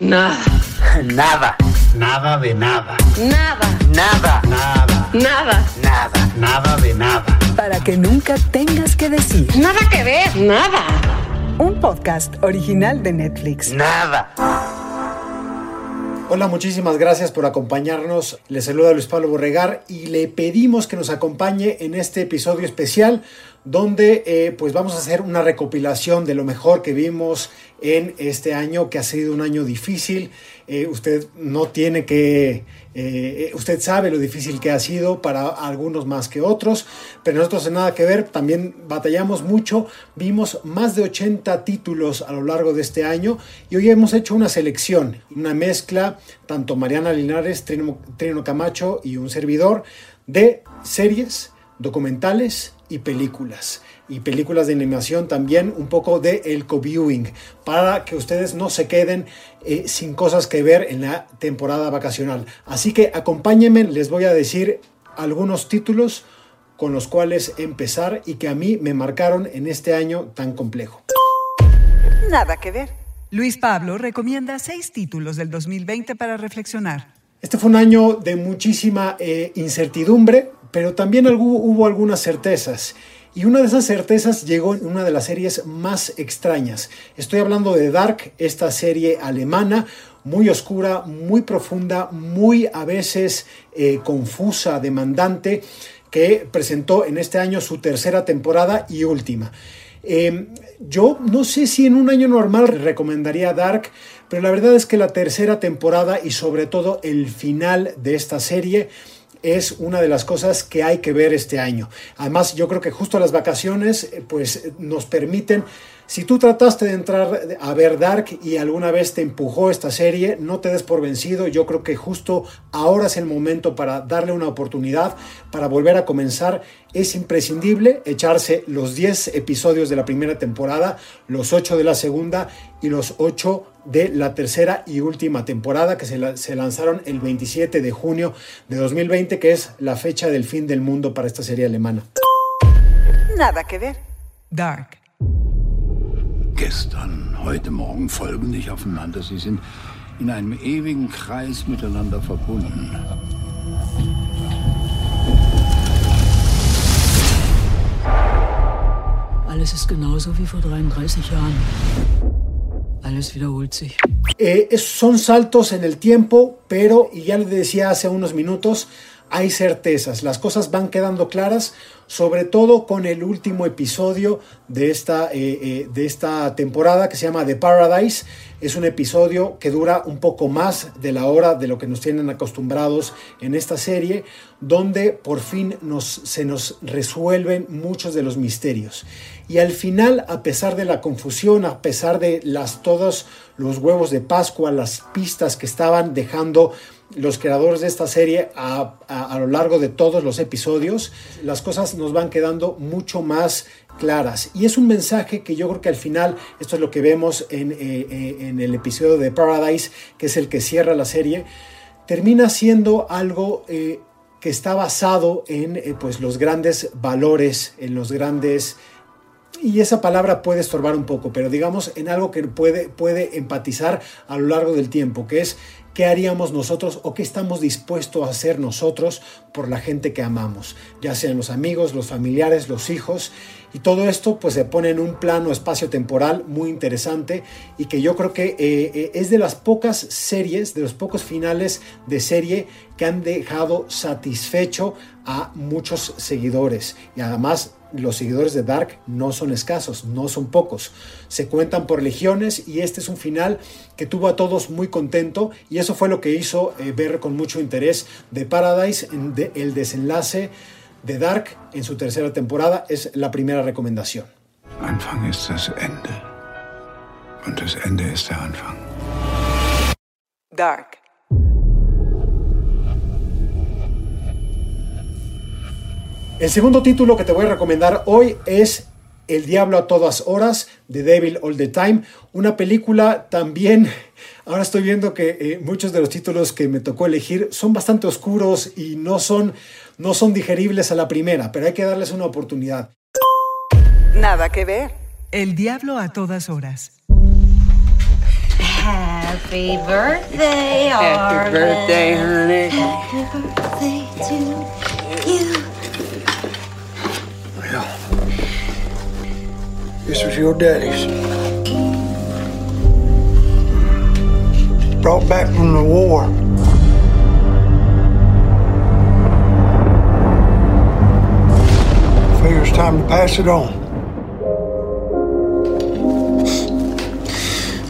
Nada. Nada. Nada de nada. Nada. Nada. Nada. Nada. Nada. Nada de nada. Para que nunca tengas que decir. Nada que ver. Nada. Un podcast original de Netflix. Nada. Hola, muchísimas gracias por acompañarnos. Les saluda Luis Pablo Borregar y le pedimos que nos acompañe en este episodio especial donde eh, pues vamos a hacer una recopilación de lo mejor que vimos en este año, que ha sido un año difícil. Eh, usted no tiene que, eh, usted sabe lo difícil que ha sido para algunos más que otros, pero nosotros en nada que ver, también batallamos mucho, vimos más de 80 títulos a lo largo de este año y hoy hemos hecho una selección, una mezcla, tanto Mariana Linares, Trino, Trino Camacho y un servidor, de series, documentales, y películas. Y películas de animación también, un poco de el co-viewing, para que ustedes no se queden eh, sin cosas que ver en la temporada vacacional. Así que acompáñenme, les voy a decir algunos títulos con los cuales empezar y que a mí me marcaron en este año tan complejo. Nada que ver. Luis Pablo recomienda seis títulos del 2020 para reflexionar. Este fue un año de muchísima eh, incertidumbre, pero también hubo, algunas certezas. Y una de esas certezas llegó en una de las series más extrañas. Estoy hablando de Dark, esta serie alemana, muy oscura, muy profunda, muy a veces eh, confusa, demandante, que presentó en este año su tercera temporada y última. Eh, yo no sé si en un año normal recomendaría Dark, pero la verdad es que la tercera temporada y sobre todo el final de esta serie es una de las cosas que hay que ver este año. Además, yo creo que justo las vacaciones eh, pues nos permiten si tú trataste de entrar a ver Dark y alguna vez te empujó esta serie, no te des por vencido. Yo creo que justo ahora es el momento para darle una oportunidad, para volver a comenzar. Es imprescindible echarse los 10 episodios de la primera temporada, los 8 de la segunda y los 8 de la tercera y última temporada que se, se lanzaron el 27 de junio de 2020, que es la fecha del fin del mundo para esta serie alemana. Nada que ver. Dark. Gestern, heute Morgen folgen nicht aufeinander. Sie sind in einem ewigen Kreis miteinander verbunden. Alles ist genauso wie vor 33 Jahren. Alles wiederholt sich. Eh, son saltos en el tiempo, pero, y ya le decía hace unos minutos, hay certezas, las cosas van quedando claras, sobre todo con el último episodio de esta, eh, eh, de esta temporada que se llama The Paradise. Es un episodio que dura un poco más de la hora de lo que nos tienen acostumbrados en esta serie, donde por fin nos, se nos resuelven muchos de los misterios. Y al final, a pesar de la confusión, a pesar de las, todos los huevos de Pascua, las pistas que estaban dejando los creadores de esta serie a, a, lo largo de todos los episodios, las cosas nos van quedando mucho más claras. Y es un mensaje que yo creo que al final, esto es lo que vemos en, eh, en el episodio de Paradise, que es el que cierra la serie, termina siendo algo eh, que está basado en eh, pues, los grandes valores, en los grandes y esa palabra puede estorbar un poco, pero digamos en algo que puede, puede empatizar a lo largo del tiempo, que es qué haríamos nosotros o qué estamos dispuestos a hacer nosotros por la gente que amamos, ya sean los amigos, los familiares, los hijos. Y todo esto pues se pone en un plano espacio-temporal muy interesante y que yo creo que eh, es de las pocas series, de los pocos finales de serie que han dejado satisfecho a muchos seguidores. Y además los seguidores de Dark no son escasos, no son pocos. Se cuentan por legiones y este es un final que tuvo a todos muy contento y eso fue lo que hizo eh, ver con mucho interés de Paradise, en de, el desenlace de Dark en su tercera temporada es la primera recomendación. Anfang ist das Ende und das Ende ist der Anfang. Dark. El segundo título que te voy a recomendar hoy es El Diablo a todas horas, The Devil All the Time, una película también, ahora estoy viendo que eh, muchos de los títulos que me tocó elegir son bastante oscuros y no son, no son digeribles a la primera, pero hay que darles una oportunidad. Nada que ver. El Diablo a todas horas. Happy birthday, Happy birthday, honey. Happy birthday to this was your daddy's. Brought back from the war. Figure it's time to pass it on.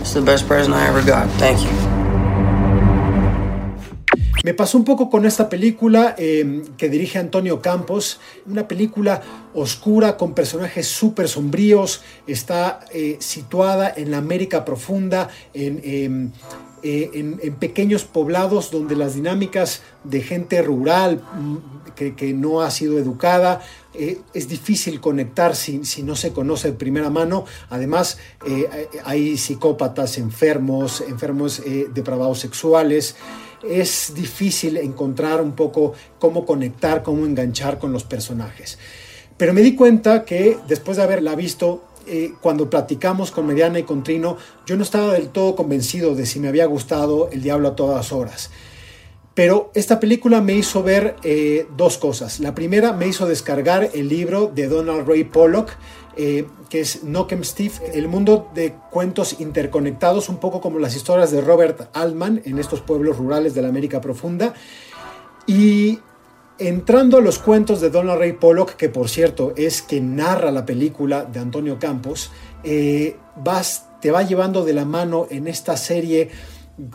It's the best present I ever got. Thank you. Me pasó un poco con esta película eh, que dirige Antonio Campos, una película oscura con personajes súper sombríos, está eh, situada en la América profunda, en, eh, eh, en, en, pequeños poblados donde las dinámicas de gente rural mm, que, que no ha sido educada, eh, es difícil conectar si, si, no se conoce de primera mano. Además, hay psicópatas enfermos, enfermos depravados sexuales. Es difícil encontrar un poco cómo conectar, cómo enganchar con los personajes. Pero me di cuenta que después de haberla visto, eh, cuando platicamos con Mediana y con Trino, yo no estaba del todo convencido de si me había gustado El Diablo a todas horas. Pero esta película me hizo ver eh, dos cosas. La primera me hizo descargar el libro de Donald Ray Pollock, eh, que es Knockem Steve, el mundo de cuentos interconectados, un poco como las historias de Robert Altman en estos pueblos rurales de la América Profunda. Y entrando a los cuentos de Donald Ray Pollock, que por cierto es quien narra la película de Antonio Campos, eh, vas, te va llevando de la mano en esta serie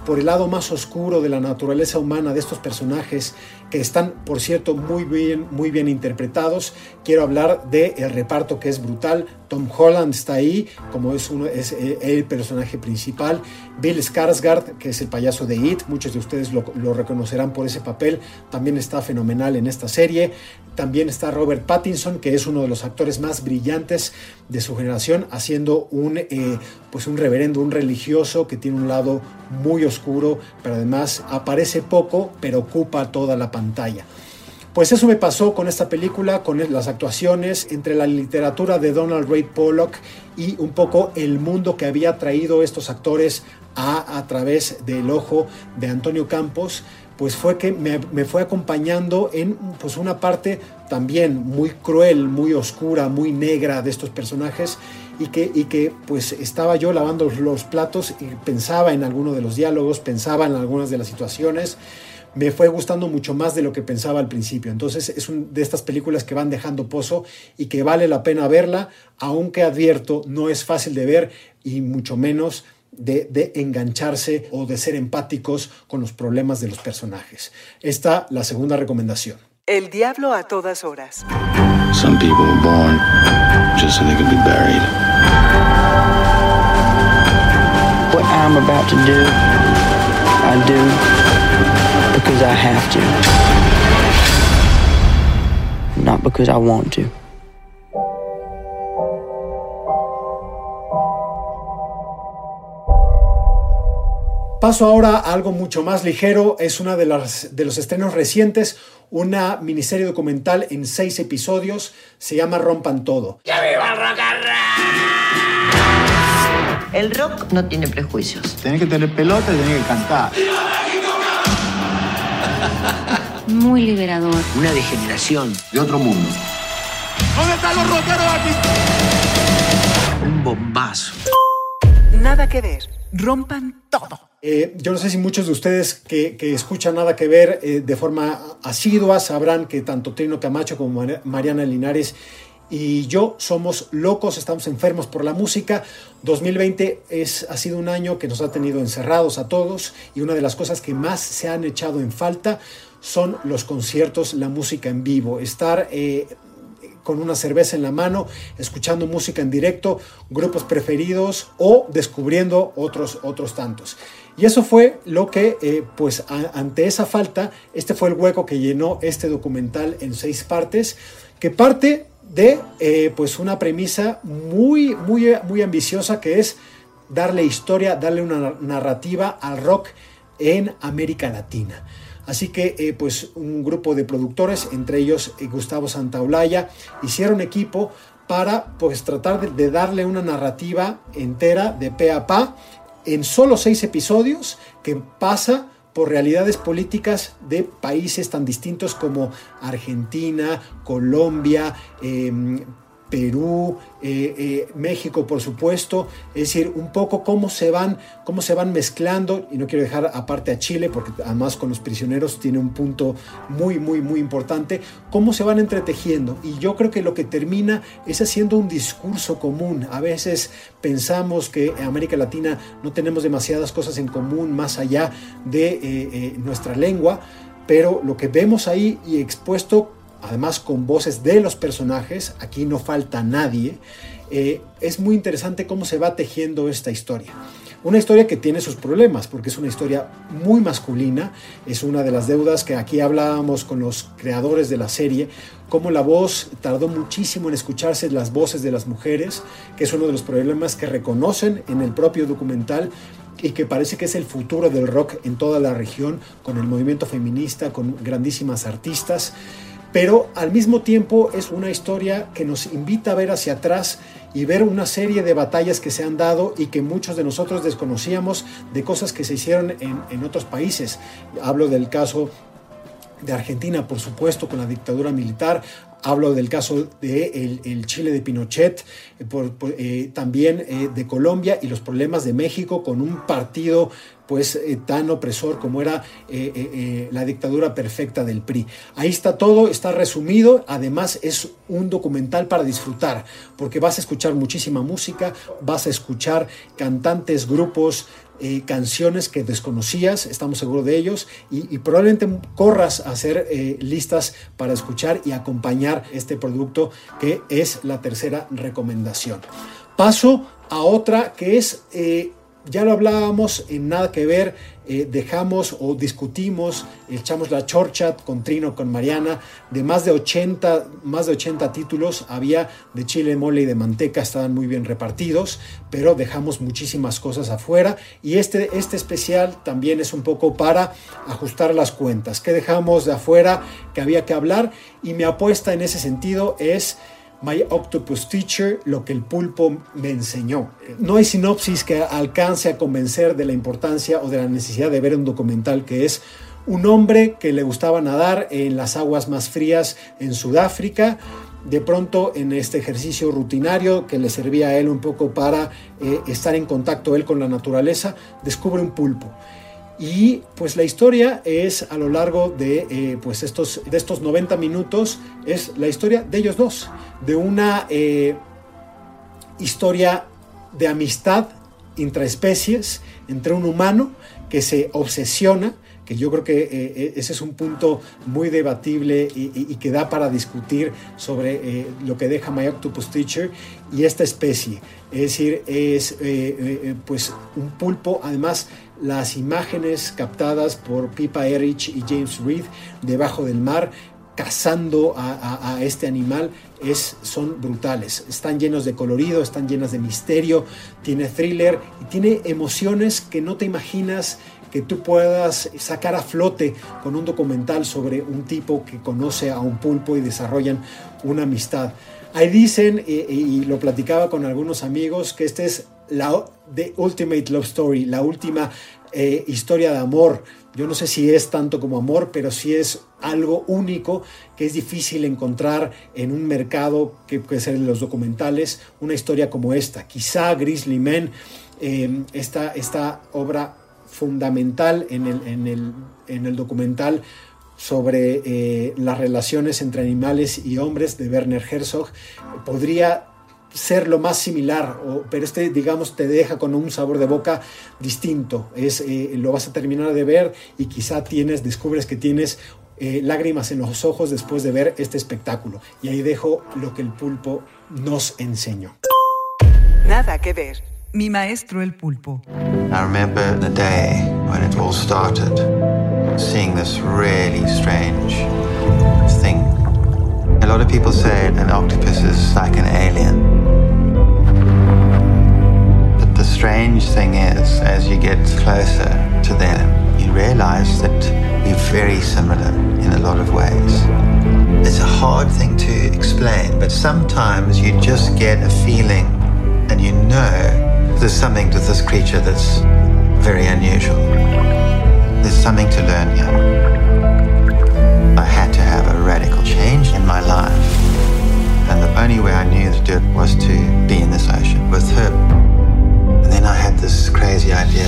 por el lado más oscuro de la naturaleza humana de estos personajes que están, por cierto, muy bien, muy bien interpretados. Quiero hablar del el reparto que es brutal. Tom Holland está ahí, como es, uno, es el personaje principal. Bill Skarsgård, que es el payaso de It, muchos de ustedes lo, lo reconocerán por ese papel, también está fenomenal en esta serie. También está Robert Pattinson, que es uno de los actores más brillantes de su generación, haciendo un, eh, pues un reverendo, un religioso que tiene un lado muy oscuro, pero además aparece poco, pero ocupa toda la pantalla. Pues eso me pasó con esta película, con las actuaciones, entre la literatura de Donald Ray Pollock y un poco el mundo que había traído estos actores a, a través del ojo de Antonio Campos pues fue que me, me, fue acompañando en pues una parte también muy cruel, muy oscura, muy negra de estos personajes y que, y que pues estaba yo lavando los platos y pensaba en alguno de los diálogos, pensaba en algunas de las situaciones, me fue gustando mucho más de lo que pensaba al principio. Entonces es una de estas películas que van dejando pozo y que vale la pena verla, aunque advierto, no es fácil de ver y mucho menos de, de, engancharse o de ser empáticos con los problemas de los personajes. Esta la segunda recomendación. El diablo a todas horas. Some people were born just so they could be buried. What I'm about to do, I do because I have to. Not because I want to. Paso ahora a algo mucho más ligero. Es una de, las, de los estrenos recientes, una miniserie documental en seis episodios. Se llama Rompan Todo. ¡Ya viva el rock and roll! El rock no tiene prejuicios. Tenés que tener pelota y tenés que cantar. Muy liberador. Una degeneración. De otro mundo. ¿Dónde están los rockeros aquí? Un bombazo. Nada que ver. Rompan todo. Eh, yo no sé si muchos de ustedes que, que escuchan nada que ver eh, de forma asidua sabrán que tanto Trino Camacho como Mariana Linares y yo somos locos, estamos enfermos por la música. 2020 es, ha sido un año que nos ha tenido encerrados a todos y una de las cosas que más se han echado en falta son los conciertos, la música en vivo, estar... Eh, con una cerveza en la mano, escuchando música en directo, grupos preferidos o descubriendo otros, otros tantos. Y eso fue lo que, eh, pues ante esa falta, este fue el hueco que llenó este documental en seis partes, que parte de eh, pues una premisa muy, muy, muy ambiciosa que es darle historia, darle una narrativa al rock en América Latina. Así que eh, pues un grupo de productores, entre ellos Gustavo Santaolalla, hicieron equipo para pues tratar de, de, darle una narrativa entera de pe a pa en solo seis episodios que pasa por realidades políticas de países tan distintos como Argentina, Colombia, eh, Perú, eh, eh, México, por supuesto, es decir, un poco cómo se van, cómo se van mezclando, y no quiero dejar aparte a Chile, porque además con los prisioneros tiene un punto muy, muy, muy importante, cómo se van entretejiendo. Y yo creo que lo que termina es haciendo un discurso común. A veces pensamos que en América Latina no tenemos demasiadas cosas en común más allá de eh, nuestra lengua, pero lo que vemos ahí y expuesto además con voces de los personajes, aquí no falta nadie, eh, es muy interesante cómo se va tejiendo esta historia. Una historia que tiene sus problemas, porque es una historia muy masculina, es una de las deudas que aquí hablábamos con los creadores de la serie, cómo la voz tardó muchísimo en escucharse las voces de las mujeres, que es uno de los problemas que reconocen en el propio documental y que parece que es el futuro del rock en toda la región, con el movimiento feminista, con grandísimas artistas pero al mismo tiempo es una historia que nos invita a ver hacia atrás y ver una serie de batallas que se han dado y que muchos de nosotros desconocíamos de cosas que se hicieron en, otros países. Hablo del caso de Argentina, por supuesto, con la dictadura militar. Hablo del caso de Chile de Pinochet, eh, eh, también eh, de Colombia y los problemas de México con un partido pues tan opresor como era la dictadura perfecta del PRI. Ahí está todo, está resumido, además es un documental para disfrutar, porque vas a escuchar muchísima música, vas a escuchar cantantes, grupos, eh, canciones que desconocías, estamos seguros de ellos, y, probablemente corras a hacer eh, listas para escuchar y acompañar este producto que es la tercera recomendación. Paso a otra que es eh, ya lo hablábamos en nada que ver, eh, dejamos o discutimos, echamos la chorcha con Trino, con Mariana, de más de 80, más de 80 títulos, había de chile, mole y de manteca, estaban muy bien repartidos, pero dejamos muchísimas cosas afuera y este, este especial también es un poco para ajustar las cuentas. ¿Qué dejamos de afuera que había que hablar? Y mi apuesta en ese sentido es My Octopus Teacher, lo que el pulpo me enseñó. No hay sinopsis que alcance a convencer de la importancia o de la necesidad de ver un documental que es un hombre que le gustaba nadar en las aguas más frías en Sudáfrica. De pronto en este ejercicio rutinario que le servía a él un poco para eh, estar en contacto él con la naturaleza, descubre un pulpo. Y pues la historia es a lo largo de, eh, pues estos, de estos 90 minutos, es la historia de ellos dos, de una eh, historia de amistad intraespecies entre un humano que se obsesiona, que yo creo que eh, ese es un punto muy debatible y, que da para discutir sobre lo que deja My Octopus Teacher y esta especie. Es decir, es pues un pulpo, además las imágenes captadas por Pippa Erich y James Reed debajo del mar cazando a, este animal es, son brutales. Están llenos de colorido, están llenas de misterio, tiene thriller y tiene emociones que no te imaginas que tú puedas sacar a flote con un documental sobre un tipo que conoce a un pulpo y desarrollan una amistad. Ahí dicen, y, lo platicaba con algunos amigos, que este es la The Ultimate Love Story, la última eh, historia de amor. Yo no sé si es tanto como amor, pero sí es algo único que es difícil encontrar en un mercado que puede ser de los documentales, una historia como esta. Quizá Grizzly Men, eh, esta, esta, obra fundamental en el, en el, en el documental sobre eh, las relaciones entre animales y hombres de Werner Herzog, podría ser lo más similar, pero este, digamos, te deja con un sabor de boca distinto. Es, eh, lo vas a terminar de ver y quizá tienes, descubres que tienes eh, lágrimas en los ojos después de ver este espectáculo. Y ahí dejo lo que el pulpo nos enseñó. Nada que ver. Mi maestro el pulpo. I remember the day when it all started, seeing this really strange thing. A lot of people say an octopus is like an alien. Strange thing is, as you get closer to them, you realize that we're very similar in a lot of ways. It's a hard thing to explain, but sometimes you just get a feeling and you know There's something to this creature that's very unusual. There's something to learn here. I had to have a radical change in my life. And the only way I knew to do it was to be in this ocean with her. And then I had this crazy idea.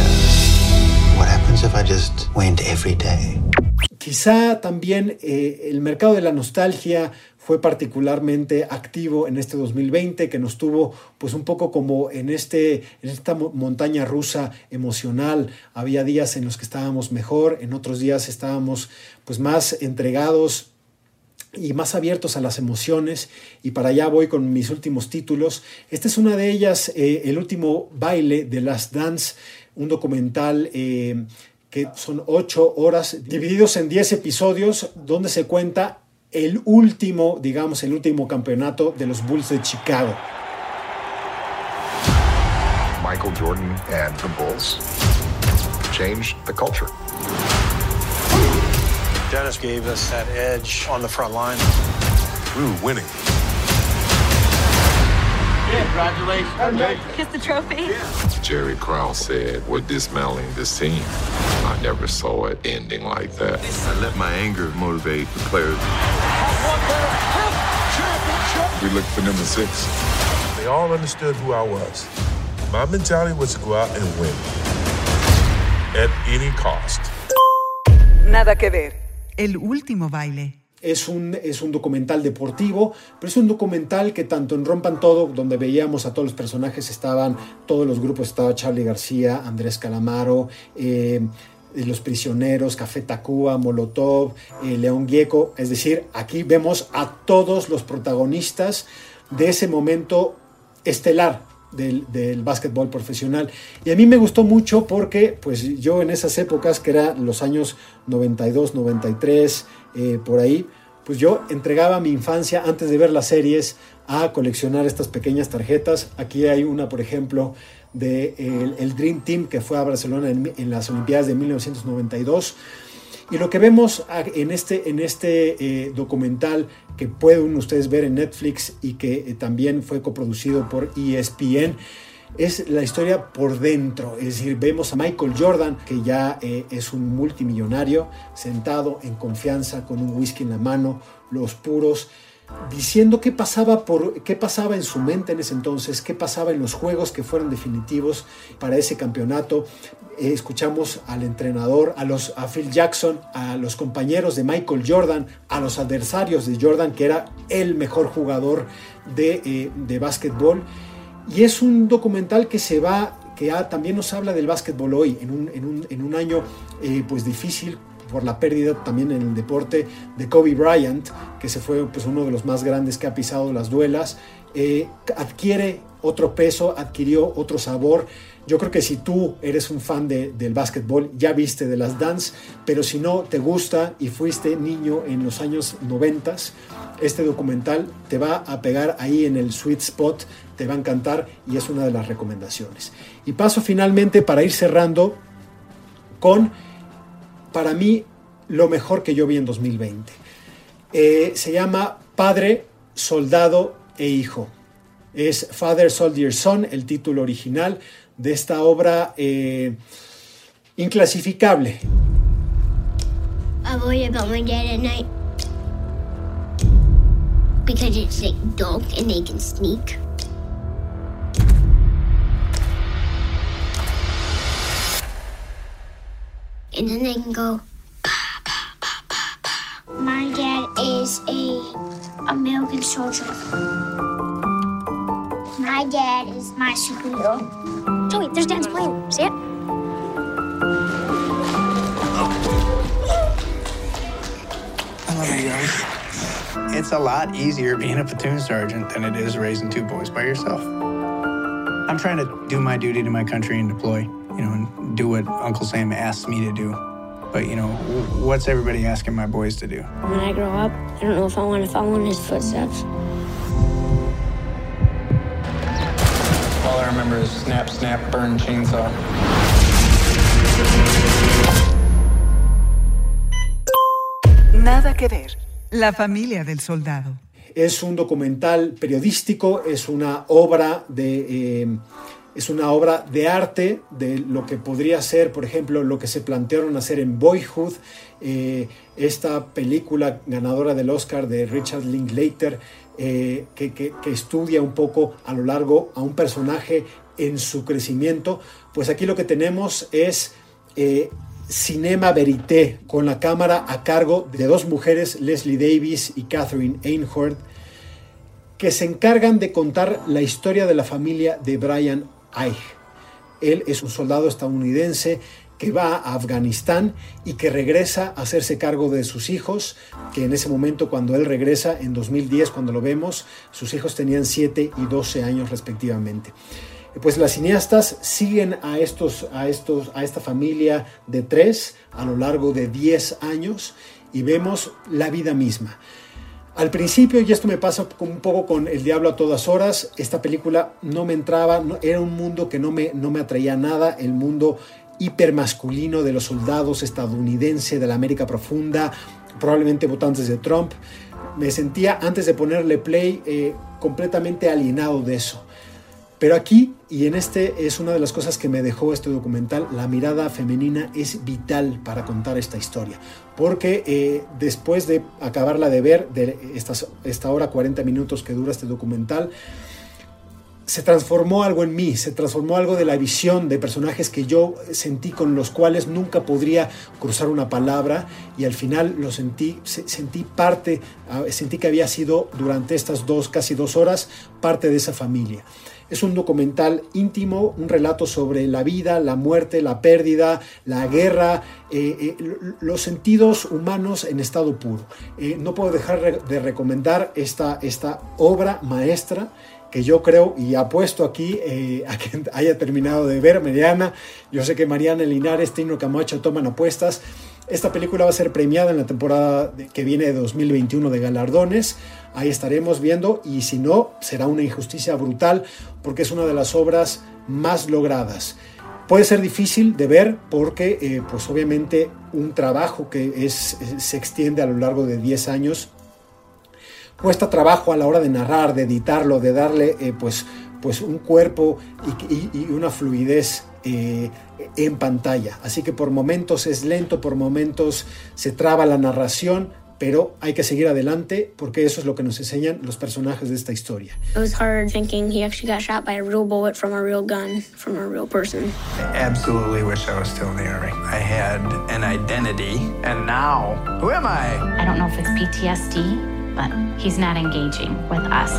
What happens if I just went every day? Quizá también eh, el mercado de la nostalgia fue particularmente activo en este 2020, que nos tuvo pues un poco como en, este, en esta montaña rusa emocional. Había días en los que estábamos mejor, en otros días estábamos pues más entregados y más abiertos a las emociones y para allá voy con mis últimos títulos. Esta es una de ellas, eh, el último baile de Last Dance, un documental eh, que son ocho horas divididos en diez episodios donde se cuenta el último, digamos, el último campeonato de los Bulls de Chicago. Michael Jordan and the Bulls changed the culture. Dennis gave us that edge on the front line. We were winning. Congratulations. Kiss the trophy. Jerry Krause said, we're dismantling this team. I never saw it ending like that. I let my anger motivate the players. We looked for number six. They all understood who I was. My mentality was to go out and win. At any cost. Nada que ver. El último baile. Es un, es un documental deportivo, pero es un documental que tanto en Rompan Todo, donde veíamos a todos los personajes, estaban todos los grupos, estaba Charlie García, Andrés Calamaro, eh, Los Prisioneros, Café Tacuba, Molotov, eh, León Gieco, es decir, aquí vemos a todos los protagonistas de ese momento estelar del, básquetbol profesional. Y a mí me gustó mucho porque pues yo en esas épocas, que eran los años 92, 93, eh, por ahí, pues yo entregaba mi infancia antes de ver las series a coleccionar estas pequeñas tarjetas. Aquí hay una, por ejemplo, de Dream Team que fue a Barcelona en, en, las Olimpiadas de 1992. Y lo que vemos en este, en este eh, documental que pueden ustedes ver en Netflix y que eh, también fue coproducido por ESPN es la historia por dentro. Es decir, vemos a Michael Jordan, que ya eh, es un multimillonario, sentado en confianza con un whisky en la mano, los puros, diciendo qué pasaba, por, qué pasaba en su mente en ese entonces, qué pasaba en los juegos que fueron definitivos para ese campeonato. Eh, escuchamos al entrenador, a, los, a Phil Jackson, a los compañeros de Michael Jordan, a los adversarios de Jordan, que era el mejor jugador de, eh, de básquetbol. Y es un documental que se va, que también nos habla del básquetbol hoy, en un, en un, en un año eh, pues difícil por la pérdida también en el deporte de Kobe Bryant, que se fue pues, uno de los más grandes que ha pisado las duelas, eh, adquiere otro peso, adquirió otro sabor. Yo creo que si tú eres un fan de, del básquetbol, ya viste de las dance, pero si no te gusta y fuiste niño en los años 90, este documental te va a pegar ahí en el sweet spot, te va a encantar y es una de las recomendaciones. Y paso finalmente para ir cerrando con, para mí, lo mejor que yo vi en 2020. Eh, se llama Padre, Soldado e Hijo. Es Father, Soldier, Son, el título original de esta obra eh, inclasificable. And then they can go. My dad is a American soldier. My dad is my superhero. Joey, there's Dad's plane. See it? I love you guys. It's a lot easier being a platoon sergeant than it is raising two boys by yourself. I'm trying to do my duty to my country and deploy, you know, and do what Uncle Sam asks me to do. But, you know, what's everybody asking my boys to do? When I grow up, I don't know if I want to follow in his footsteps. All I remember is snap, snap, burn, chainsaw. Nada que ver. La familia del soldado. Es un documental periodístico, es una obra de, eh, es una obra de arte de lo que podría ser, por ejemplo, lo que se plantearon hacer en Boyhood, eh, esta película ganadora del Oscar de Richard Linklater, eh, que, estudia un poco a lo largo a un personaje en su crecimiento, pues aquí lo que tenemos es eh, Cinema Verité, con la cámara a cargo de dos mujeres, Leslie Davis y Catherine Einhorn, que se encargan de contar la historia de la familia de Brian él es un soldado estadounidense que va a Afganistán y que regresa a hacerse cargo de sus hijos, que en ese momento cuando él regresa, en 2010 cuando lo vemos, sus hijos tenían 7 y 12 años respectivamente. Pues las cineastas siguen a, estos, a, estos, a esta familia de tres a lo largo de 10 años y vemos la vida misma. Al principio, y esto me pasa un poco con El Diablo a todas horas, esta película no me entraba, era un mundo que no me, no me atraía nada, el mundo hipermasculino de los soldados estadounidenses de la América profunda, probablemente votantes de Trump. Me sentía, antes de ponerle play, eh, completamente alienado de eso. Pero aquí, y en este es una de las cosas que me dejó este documental, la mirada femenina es vital para contar esta historia. Porque eh, después de acabarla de ver, de estas, esta hora 40 minutos que dura este documental, se transformó algo en mí, se transformó algo de la visión de personajes que yo sentí con los cuales nunca podría cruzar una palabra y al final lo sentí, sentí parte, ah, sentí que había sido durante estas dos, casi dos horas, parte de esa familia. Es un documental íntimo, un relato sobre la vida, la muerte, la pérdida, la guerra, eh, eh, los sentidos humanos en estado puro. Eh, no puedo dejar de recomendar esta, esta obra maestra que yo creo y apuesto aquí a que haya terminado de ver Mariana. Yo sé que Mariana Linares, Tino Camacho toman apuestas. Esta película va a ser premiada en la temporada que viene de 2021 de galardones. Ahí estaremos viendo y si no, será una injusticia brutal porque es una de las obras más logradas. Puede ser difícil de ver porque, eh, pues obviamente, un trabajo que es, se extiende a lo largo de 10 años cuesta trabajo a la hora de narrar, de editarlo, de darle eh, pues, pues un cuerpo y, una fluidez eh, en pantalla. Así que por momentos es lento, por momentos se traba la narración, pero hay que seguir adelante porque eso es lo que nos enseñan los personajes de esta historia. It was hard thinking he actually got shot by a real bullet from a real gun from a real person. I absolutely wish I was still in the army. I had an identity, and now who am I? I don't know if it's PTSD, but he's not engaging with us.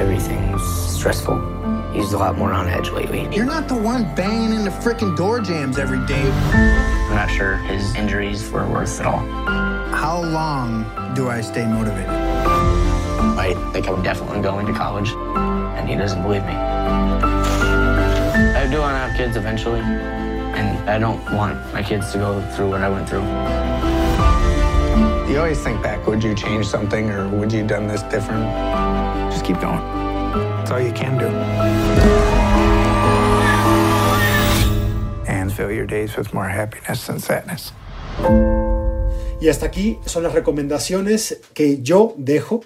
Everything's stressful. He's a lot more on edge lately. You're not the one banging into freaking door jams every day. I'm not sure his injuries were worth it all. How long do I stay motivated? I think I'm definitely going to college, and he doesn't believe me. I do want to have kids eventually, and I don't want my kids to go through what I went through. You always think back, would you change something or would you have done this different? Just keep going. That's all you can do. And fill your days with more happiness than sadness. Y hasta aquí son las recomendaciones que yo dejo.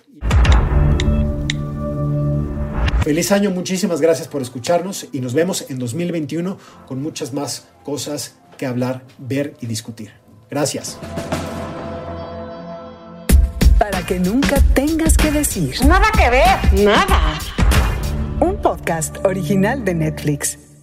Feliz año, muchísimas gracias por escucharnos y nos vemos en 2021 con muchas más cosas que hablar, ver y discutir. Gracias. Para que nunca tengas que decir. Nada que ver, nada. Un podcast original de Netflix.